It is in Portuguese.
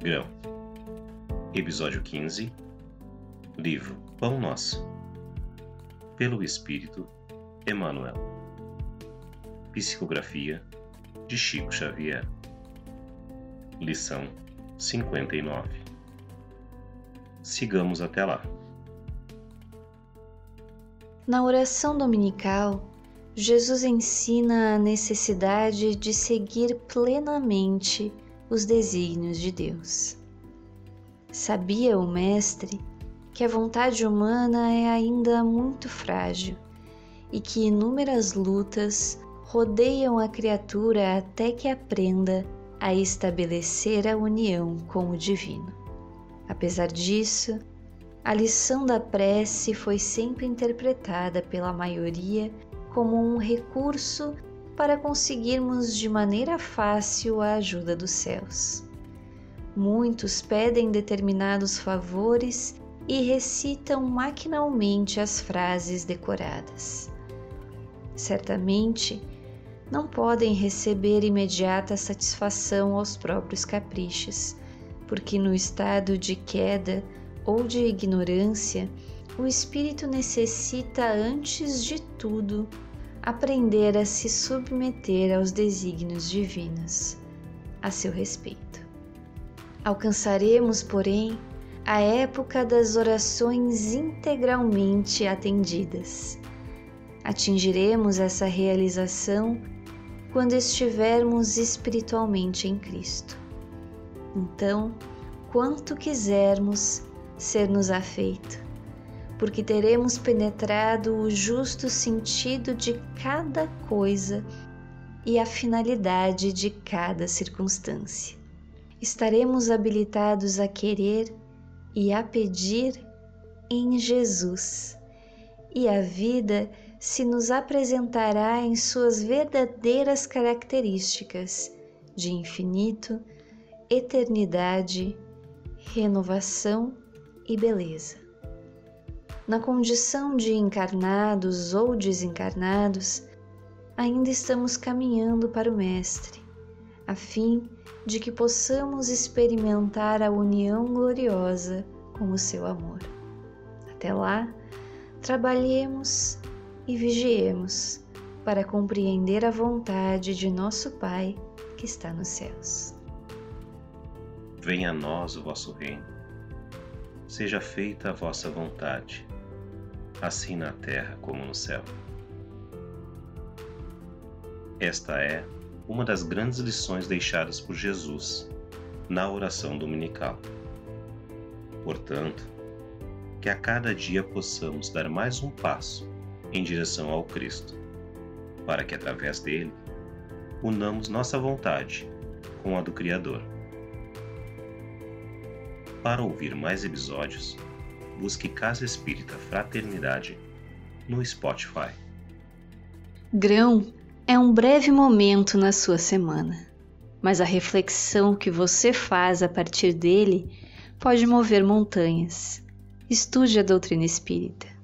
Grão. Episódio 15. Livro Pão Nosso. Pelo Espírito, Emmanuel. Psicografia de Chico Xavier. Lição 59. Sigamos até lá. Na oração dominical, Jesus ensina a necessidade de seguir plenamente os desígnios de Deus. Sabia o Mestre que a vontade humana é ainda muito frágil e que inúmeras lutas rodeiam a criatura até que aprenda a estabelecer a união com o Divino. Apesar disso, a lição da prece foi sempre interpretada pela maioria como um recurso para conseguirmos de maneira fácil a ajuda dos céus. Muitos pedem determinados favores e recitam maquinalmente as frases decoradas. Certamente, não podem receber imediata satisfação aos próprios caprichos, porque no estado de queda ou de ignorância, o espírito necessita antes de tudo aprender a se submeter aos desígnios divinos a seu respeito. Alcançaremos, porém, a época das orações integralmente atendidas. Atingiremos essa realização quando estivermos espiritualmente em Cristo. Então, quanto quisermos ser-nos afeito, porque teremos penetrado o justo sentido de cada coisa e a finalidade de cada circunstância. Estaremos habilitados a querer e a pedir em Jesus, e a vida se nos apresentará em suas verdadeiras características de infinito, eternidade, renovação e beleza na condição de encarnados ou desencarnados, ainda estamos caminhando para o Mestre, a fim de que possamos experimentar a união gloriosa com o seu amor. Até lá, trabalhemos e vigiemos para compreender a vontade de nosso Pai que está nos céus. Venha a nós o vosso reino. Seja feita a vossa vontade assim na terra como no céu. Esta é uma das grandes lições deixadas por Jesus na oração dominical. Portanto, que a cada dia possamos dar mais um passo em direção ao Cristo, para que através dele unamos nossa vontade com a do Criador. Para ouvir mais episódios, busque Casa Espírita Fraternidade no Spotify. Grão é um breve momento na sua semana, mas a reflexão que você faz a partir dele pode mover montanhas. Estude a doutrina espírita.